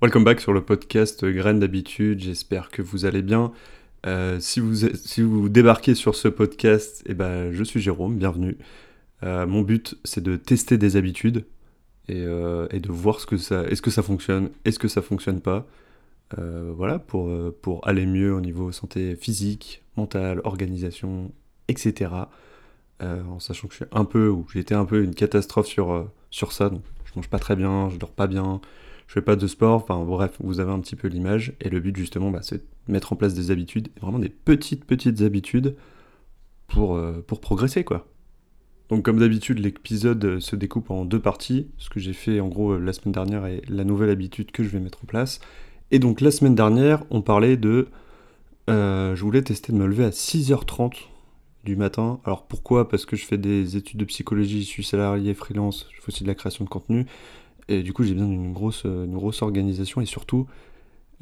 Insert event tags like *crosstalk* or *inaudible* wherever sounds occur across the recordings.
Welcome back sur le podcast Graines d'habitude, j'espère que vous allez bien. Euh, si, vous, débarquez sur ce podcast, eh ben, je suis Jérôme, bienvenue. Euh, mon but c'est de tester des habitudes et, euh, de voir ce que ça, est-ce que ça fonctionne, est-ce que ça fonctionne pas. voilà, pour, aller mieux au niveau santé physique, mentale, organisation, etc. en sachant que je suis un peu, ou été un peu une catastrophe sur, sur ça, donc je mange pas très bien, je dors pas bien, je fais pas de sport, enfin bref, vous avez un petit peu l'image. Et le but justement, bah, c'est de mettre en place des habitudes, vraiment des petites petites habitudes pour, euh, progresser quoi. Donc comme d'habitude, l'épisode se découpe en deux parties, ce que j'ai fait en gros la semaine dernière et la nouvelle habitude que je vais mettre en place. Et donc la semaine dernière, on parlait de... Euh, je voulais tester de me lever à 6h30 du matin. Alors pourquoi? Parce que je fais des études de psychologie, je suis salarié freelance, je fais aussi de la création de contenu. Et du coup, j'ai besoin d'une grosse, une grosse organisation et surtout,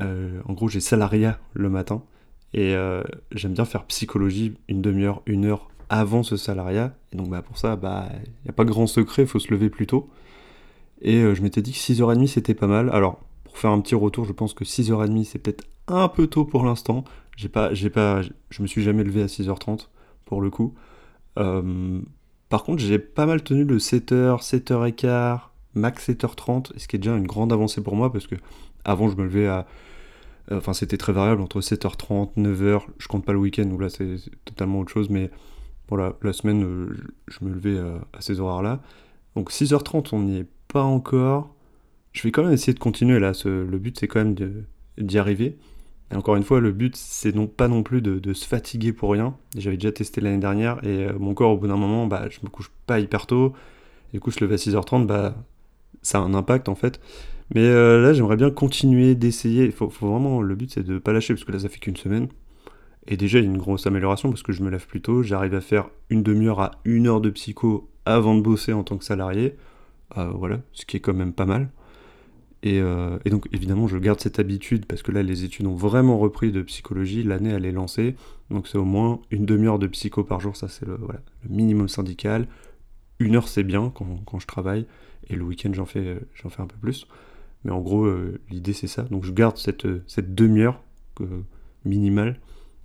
euh, en gros, j'ai salariat le matin et euh, j'aime bien faire psychologie une demi-heure, une heure avant ce salariat. Et donc, bah, pour ça, il bah, n'y a pas grand secret, il faut se lever plus tôt. Et euh, je m'étais dit que 6h30 c'était pas mal. Alors, pour faire un petit retour, je pense que 6h30 c'est peut-être un peu tôt pour l'instant. J'ai pas, j'ai pas, je me suis jamais levé à 6h30 pour le coup. par contre, j'ai pas mal tenu le 7h, 7h15, max 7h30, ce qui est déjà une grande avancée pour moi parce que avant je me levais à. Euh, enfin, c'était très variable entre 7h30, 9h. Je compte pas le week-end où là c'est totalement autre chose, mais voilà, la semaine euh, je me levais euh, à ces horaires-là. Donc 6h30, on n'y est pas encore. Je vais quand même essayer de continuer là. le but c'est quand même d'y arriver. Et encore une fois, le but c'est non pas non plus de, se fatiguer pour rien. J'avais déjà testé l'année dernière et mon corps au bout d'un moment, bah, je me couche pas hyper tôt. Du coup, je levais à 6h30, bah, ça a un impact en fait. Mais euh, là, j'aimerais bien continuer d'essayer. Il faut, vraiment, le but c'est de pas lâcher parce que là, ça fait qu'une semaine. Et déjà, il y a une grosse amélioration parce que je me lève plus tôt. J'arrive à faire une demi-heure à une heure de psycho avant de bosser en tant que salarié. Euh, voilà, ce qui est quand même pas mal. Et, euh, et, donc, évidemment, je garde cette habitude parce que là, les études ont vraiment repris de psychologie. L'année, elle est lancée. Donc, c'est au moins une demi-heure de psycho par jour. Ça, c'est le minimum syndical. Une heure, c'est bien quand, je travaille. Et le week-end, j'en fais, un peu plus. Mais en gros, euh, l'idée, c'est ça. Donc je garde cette, cette demi-heure minimale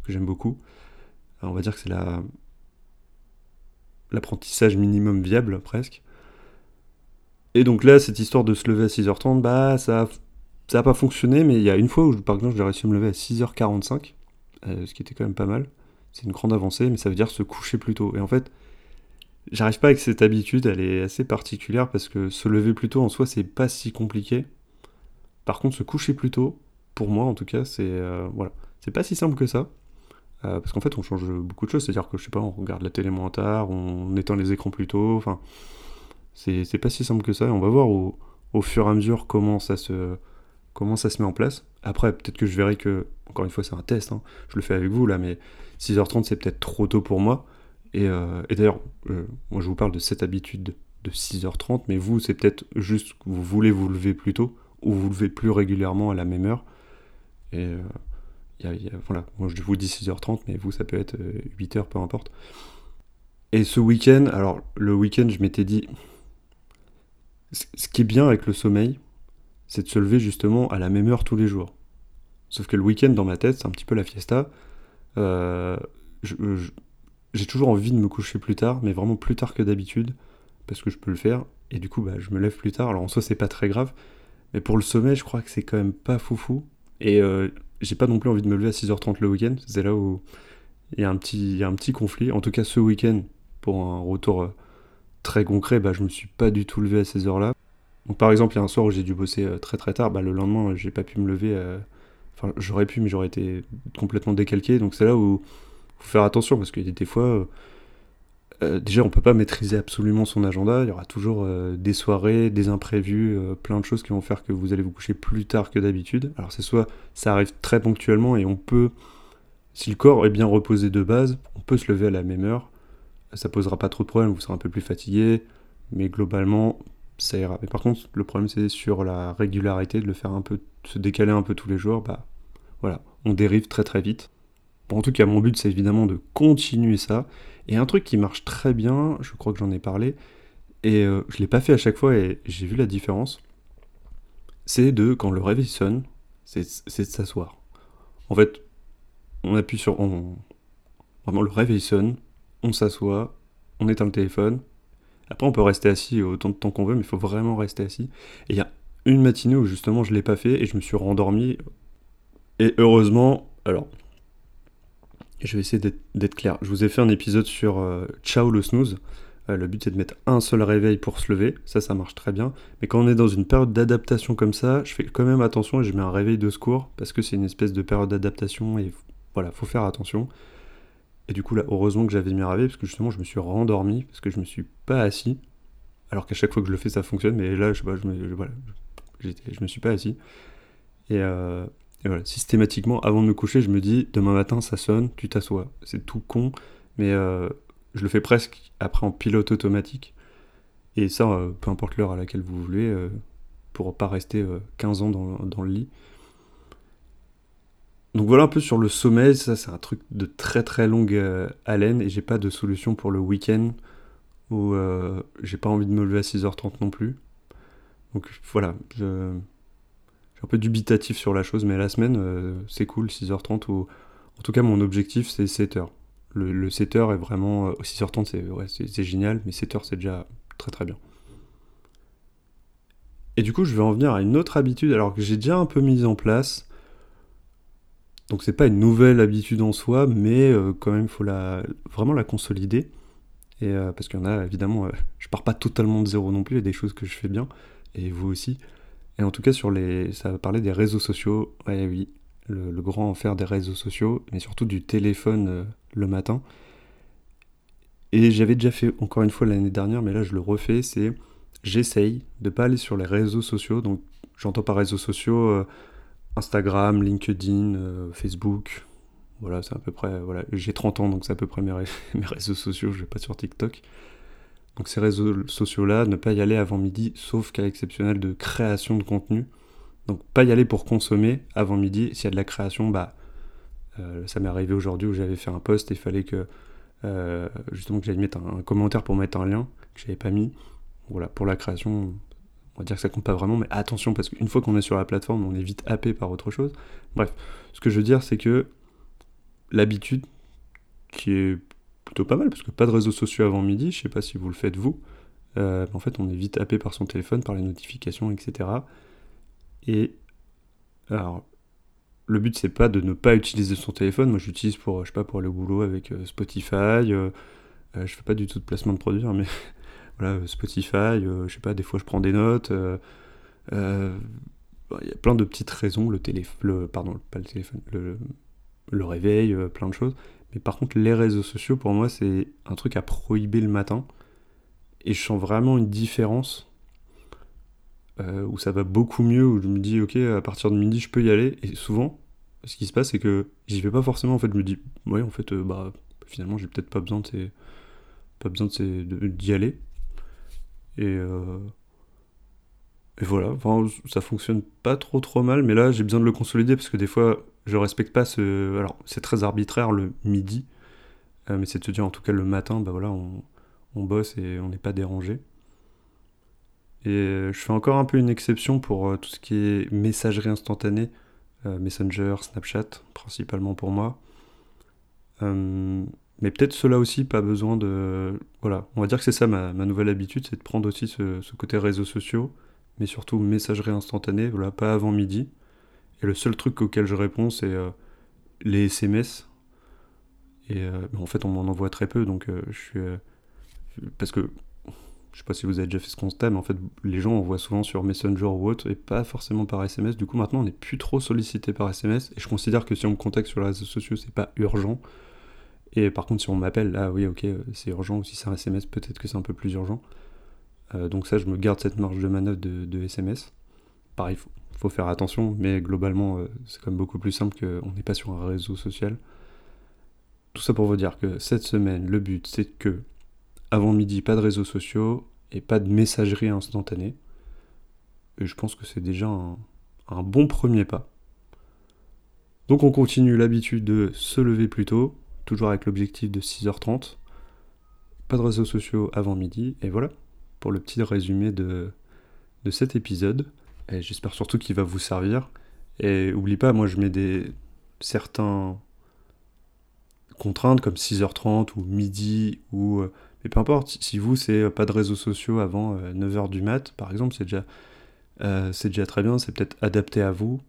que j'aime beaucoup. on va dire que c'est la, l'apprentissage minimum viable, presque. Et donc là, cette histoire de se lever à 6h30, bah ça ça n'a pas fonctionné, mais il y a une fois où, par exemple, j'ai réussi à me lever à 6h45, euh, ce qui était quand même pas mal. C'est une grande avancée, mais ça veut dire se coucher plus tôt. Et en fait, J'arrive pas avec cette habitude, elle est assez particulière parce que se lever plus tôt en soi c'est pas si compliqué. Par contre, se coucher plus tôt, pour moi en tout cas, c'est euh, voilà, c'est pas si simple que ça. Euh, parce qu'en fait, on change beaucoup de choses. C'est-à-dire que je sais pas, on regarde la télé moins tard, on éteint les écrans plus tôt. Enfin, c'est pas si simple que ça. on va voir au, au, fur et à mesure comment ça se comment ça se met en place. Après, peut-être que je verrai que encore une fois, c'est un test. Hein. je le fais avec vous là, mais 6h30 c'est peut-être trop tôt pour moi. Euh, et, d'ailleurs, euh, moi je vous parle de cette habitude de 6h30, mais vous, c'est peut-être juste que vous voulez vous lever plus tôt, ou vous levez plus régulièrement à la même heure. Et euh, voilà, moi je vous dis 6h30, mais vous, ça peut être 8h, peu importe. Et ce week-end, alors le week-end, je m'étais dit, ce qui est bien avec le sommeil, c'est de se lever justement à la même heure tous les jours. Sauf que le week-end, dans ma tête, c'est un petit peu la fiesta. J'ai toujours envie de me coucher plus tard, mais vraiment plus tard que d'habitude, parce que je peux le faire, et du coup, bah, je me lève plus tard. Alors en soi, c'est pas très grave, mais pour le sommeil, je crois que c'est quand même pas foufou. Et euh, j'ai pas non plus envie de me lever à 6h30 le week-end, c'est là où il y, a un petit, y a un petit conflit. En tout cas, ce week-end, pour un retour euh, très concret, bah, je me suis pas du tout levé à ces heures-là. Donc par exemple, il y a un soir où j'ai dû bosser euh, très très tard, bah, le lendemain, j'ai pas pu me lever. Enfin, j'aurais pu, mais j'aurais été complètement décalqué. Donc c'est là où faut faire attention parce a des fois, euh, euh, déjà on peut pas maîtriser absolument son agenda, il y aura toujours euh, des soirées, des imprévus, plein de choses qui vont faire que vous allez vous coucher plus tard que d'habitude. Alors c'est soit ça arrive très ponctuellement et on peut, si le corps est bien reposé de base, on peut se lever à la même heure, ça posera pas trop de problèmes, vous serez un peu plus fatigué, mais globalement ça ira. Mais par contre le problème c'est sur la régularité, de le faire un peu, se décaler un peu tous les jours, bah voilà, on dérive très très vite en tout cas, mon but, c'est évidemment de continuer ça. Et un truc qui marche très bien, je crois que j'en ai parlé, et euh, je ne l'ai pas fait à chaque fois et j'ai vu la différence, c'est de, quand le réveil sonne, c'est de s'asseoir. En fait, on appuie sur... On, vraiment, le réveil sonne, on s'assoit, on éteint le téléphone. Après, on peut rester assis autant de temps qu'on veut, mais il faut vraiment rester assis. Et il y a une matinée où justement je l'ai pas fait et je me suis rendormi. Et heureusement, alors, je vais essayer d'être clair. Je vous ai fait un épisode sur euh, Ciao le snooze. Euh, le but c'est de mettre un seul réveil pour se lever, ça ça marche très bien. Mais quand on est dans une période d'adaptation comme ça, je fais quand même attention et je mets un réveil de secours parce que c'est une espèce de période d'adaptation et voilà, faut faire attention. Et du coup là, heureusement que j'avais mis un réveil parce que justement je me suis rendormi parce que je me suis pas assis. Alors qu'à chaque fois que je le fais ça fonctionne, mais là je sais pas, je me, voilà, me suis pas assis. Et, euh, et voilà, systématiquement, avant de me coucher, je me dis, demain matin, ça sonne, tu t'assois. C'est tout con, mais euh, je le fais presque après en pilote automatique. Et ça, euh, peu importe l'heure à laquelle vous voulez, euh, pour pas rester 15 ans dans, le lit. Donc voilà un peu sur le sommeil, ça c'est un truc de très très longue haleine et j'ai pas de solution pour le week-end où j'ai pas envie de me lever à 6h30 non plus. Donc voilà, je, un peu dubitatif sur la chose, mais la semaine, euh, c'est cool, 6h30, ou en tout cas, mon objectif, c'est 7h. Le, 7h est vraiment. 6h30, euh, c'est génial, mais 7h, c'est déjà très très bien. Et du coup, je vais en venir à une autre habitude, alors que j'ai déjà un peu mise en place. Donc, c'est pas une nouvelle habitude en soi, mais euh, quand même, il faut la, vraiment la consolider. Et, parce qu'il y en a, évidemment, je pars pas totalement de zéro non plus, il y a des choses que je fais bien, et vous aussi. Et en tout cas, sur les, ça va parler des réseaux sociaux. Oui, le, grand enfer des réseaux sociaux, mais surtout du téléphone euh, le matin. Et j'avais déjà fait encore une fois l'année dernière, mais là je le refais, c'est j'essaye de pas aller sur les réseaux sociaux. Donc j'entends par réseaux sociaux euh, Instagram, LinkedIn, euh, Facebook. Voilà, c'est à peu près. Voilà, j'ai 30 ans, donc c'est à peu près *laughs* mes, réseaux sociaux. Je vais pas sur TikTok. Donc ces réseaux sociaux-là, ne pas y aller avant midi, sauf cas exceptionnel de création de contenu. Donc pas y aller pour consommer avant midi. S'il y a de la création, bah euh, ça m'est arrivé aujourd'hui où j'avais fait un post et il fallait que euh, justement que j'aille mettre un, commentaire pour mettre un lien que j'avais pas mis. Voilà, pour la création, on va dire que ça compte pas vraiment, mais attention parce qu'une fois qu'on est sur la plateforme, on est vite happé par autre chose. Bref, ce que je veux dire, c'est que l'habitude qui est plutôt pas mal, parce que pas de réseaux sociaux avant midi, je sais pas si vous le faites vous. Euh, en fait, on est vite happé par son téléphone, par les notifications, etc. Et alors, le but c'est pas de ne pas utiliser son téléphone. Moi, j'utilise pour, je sais pas, pour le boulot avec euh, Spotify. Euh, je fais pas du tout de placement de produits, hein, mais *laughs* voilà, Spotify. je sais pas, des fois je prends des notes. Il y a plein de petites raisons. Le téléphone, pardon, le téléphone, le réveil, plein de choses. Mais par contre, les réseaux sociaux, pour moi, c'est un truc à prohiber le matin. Et je sens vraiment une différence euh, où ça va beaucoup mieux, où je me dis, ok, à partir de midi, je peux y aller. Et souvent, ce qui se passe, c'est que j'y vais pas forcément. En fait, je me dis, ouais, en fait, euh, bah, finalement, j'ai peut-être pas besoin d'y aller. Et, euh, et voilà, ça fonctionne pas trop trop mal, mais là, j'ai besoin de le consolider parce que des fois, je respecte pas ce. Alors, c'est très arbitraire le midi, euh, mais c'est de se dire en tout cas le matin, bah voilà, on, bosse et on n'est pas dérangé. Et euh, je fais encore un peu une exception pour euh, tout ce qui est messagerie instantanée, Messenger, Snapchat, principalement pour moi. mais peut-être cela aussi, pas besoin de. Voilà, on va dire que c'est ça ma, nouvelle habitude, c'est de prendre aussi ce, ce, côté réseaux sociaux, mais surtout messagerie instantanée, voilà, pas avant midi. Et le seul truc auquel je réponds, c'est euh, les SMS. Et euh, en fait, on m'en envoie très peu, donc euh, je suis. parce que je sais pas si vous avez déjà fait ce constat, mais en fait, les gens envoient souvent sur Messenger ou autre, et pas forcément par SMS. Du coup, maintenant, on n'est plus trop sollicité par SMS, et je considère que si on me contacte sur les réseaux sociaux, c'est pas urgent. Et par contre, si on m'appelle, là, oui, ok, c'est urgent, ou si c'est un SMS, peut-être que c'est un peu plus urgent. Donc ça, je me garde cette marge de manœuvre de, de SMS. Pareil, faut, faut faire attention, mais globalement, euh, c'est quand même beaucoup plus simple qu'on n'est pas sur un réseau social. Tout ça pour vous dire que cette semaine, le but, c'est que, avant midi, pas de réseaux sociaux et pas de messagerie instantanée. Et je pense que c'est déjà un, un bon premier pas. Donc on continue l'habitude de se lever plus tôt, toujours avec l'objectif de 6h30. Pas de réseaux sociaux avant midi, et voilà, pour le petit résumé de, de cet épisode. Et j'espère surtout qu'il va vous servir. Et oublie pas, moi je mets des certains contraintes comme 6h30 ou midi ou euh, mais peu importe si vous c'est pas de réseaux sociaux avant 9h du mat par exemple c'est déjà déjà très bien c'est peut-être adapté à vous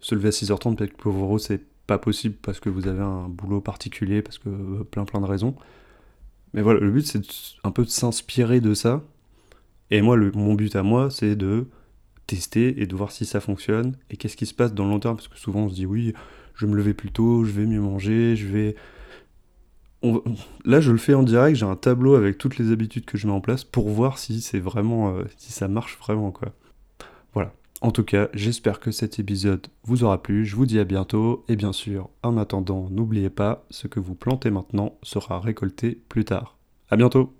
se lever à 6h30 peut-être que pour vous c'est pas possible parce que vous avez un boulot particulier parce que plein plein de raisons mais voilà le but c'est un peu de s'inspirer de ça et moi mon but à moi c'est de tester et de voir si ça fonctionne et qu'est-ce qui se passe dans le long terme parce que souvent on se dit oui je vais me lever plus tôt je vais mieux manger je vais Là, je le fais en direct, j'ai un tableau avec toutes les habitudes que je mets en place pour voir si c'est vraiment, euh, si ça marche vraiment, quoi. Voilà. En tout cas, j'espère que cet épisode vous aura plu. Je vous dis à bientôt. Et bien sûr, en attendant, n'oubliez pas, ce que vous plantez maintenant sera récolté plus tard. À bientôt!